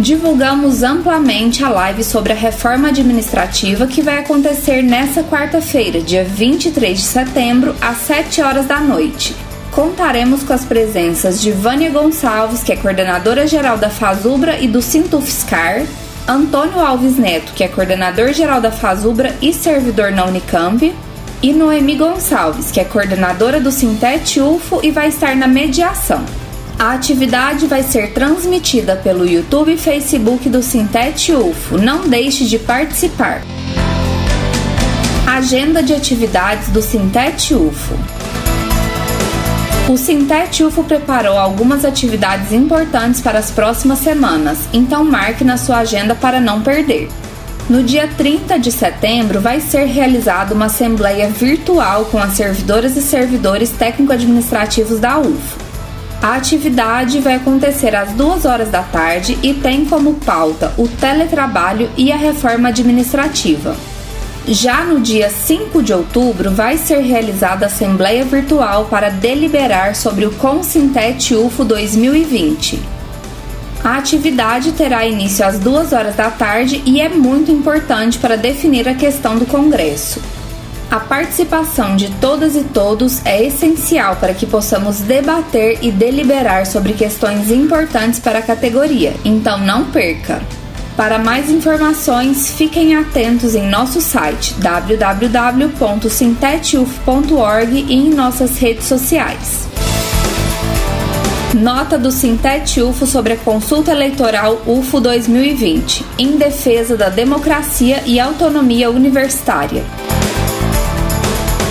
Divulgamos amplamente a live sobre a reforma administrativa que vai acontecer nesta quarta-feira, dia 23 de setembro, às 7 horas da noite. Contaremos com as presenças de Vânia Gonçalves, que é coordenadora geral da Fazubra e do Sintufscar, Antônio Alves Neto, que é coordenador geral da Fazubra e servidor na Unicamp, e Noemi Gonçalves, que é coordenadora do Sintete UFO e vai estar na mediação. A atividade vai ser transmitida pelo YouTube e Facebook do Sintete UFO. Não deixe de participar. Agenda de atividades do Sintete UFO. O Sintete UFO preparou algumas atividades importantes para as próximas semanas, então marque na sua agenda para não perder. No dia 30 de setembro vai ser realizada uma assembleia virtual com as servidoras e servidores técnico-administrativos da UFO. A atividade vai acontecer às duas horas da tarde e tem como pauta o teletrabalho e a reforma administrativa. Já no dia 5 de outubro, vai ser realizada a Assembleia Virtual para deliberar sobre o Consintete UFO 2020. A atividade terá início às 2 horas da tarde e é muito importante para definir a questão do Congresso. A participação de todas e todos é essencial para que possamos debater e deliberar sobre questões importantes para a categoria, então não perca! Para mais informações, fiquem atentos em nosso site www.sintetuf.org e em nossas redes sociais. Nota do Sintete UFO sobre a consulta eleitoral UFO 2020, em defesa da democracia e autonomia universitária.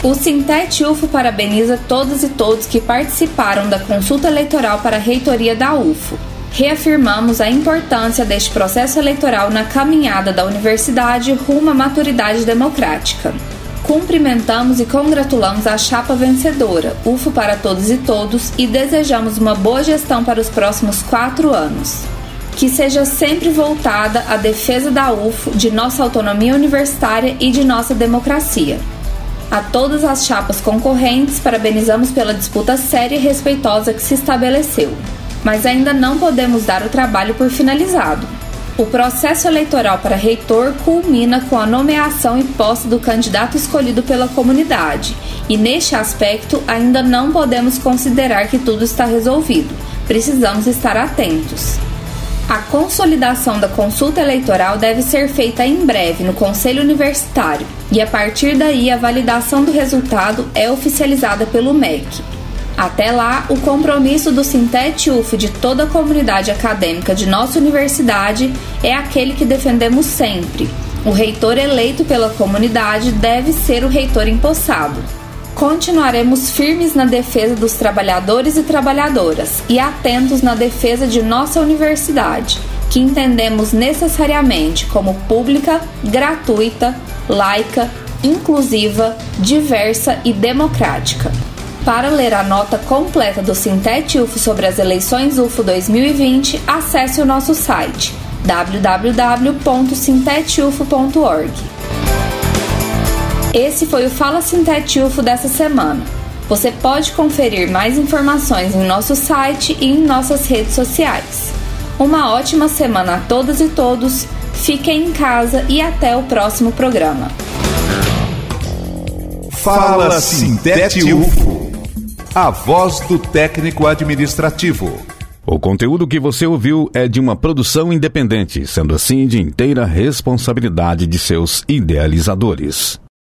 O Sintete UFO parabeniza todas e todos que participaram da consulta eleitoral para a reitoria da UFO. Reafirmamos a importância deste processo eleitoral na caminhada da universidade rumo à maturidade democrática. Cumprimentamos e congratulamos a chapa vencedora, UFO para todos e todos, e desejamos uma boa gestão para os próximos quatro anos. Que seja sempre voltada à defesa da UFO, de nossa autonomia universitária e de nossa democracia. A todas as chapas concorrentes, parabenizamos pela disputa séria e respeitosa que se estabeleceu. Mas ainda não podemos dar o trabalho por finalizado. O processo eleitoral para reitor culmina com a nomeação e posse do candidato escolhido pela comunidade, e neste aspecto ainda não podemos considerar que tudo está resolvido. Precisamos estar atentos. A consolidação da consulta eleitoral deve ser feita em breve no Conselho Universitário e, a partir daí, a validação do resultado é oficializada pelo MEC. Até lá, o compromisso do Sintete UF de toda a comunidade acadêmica de nossa universidade é aquele que defendemos sempre. O reitor eleito pela comunidade deve ser o reitor empossado. Continuaremos firmes na defesa dos trabalhadores e trabalhadoras e atentos na defesa de nossa universidade, que entendemos necessariamente como pública, gratuita, laica, inclusiva, diversa e democrática. Para ler a nota completa do Sintete UFO sobre as eleições UFO 2020, acesse o nosso site www.sintetufo.org. Esse foi o Fala Sintete UFO dessa semana. Você pode conferir mais informações em nosso site e em nossas redes sociais. Uma ótima semana a todas e todos, fiquem em casa e até o próximo programa. Fala Sintete UFO, a voz do técnico administrativo. O conteúdo que você ouviu é de uma produção independente, sendo assim de inteira responsabilidade de seus idealizadores.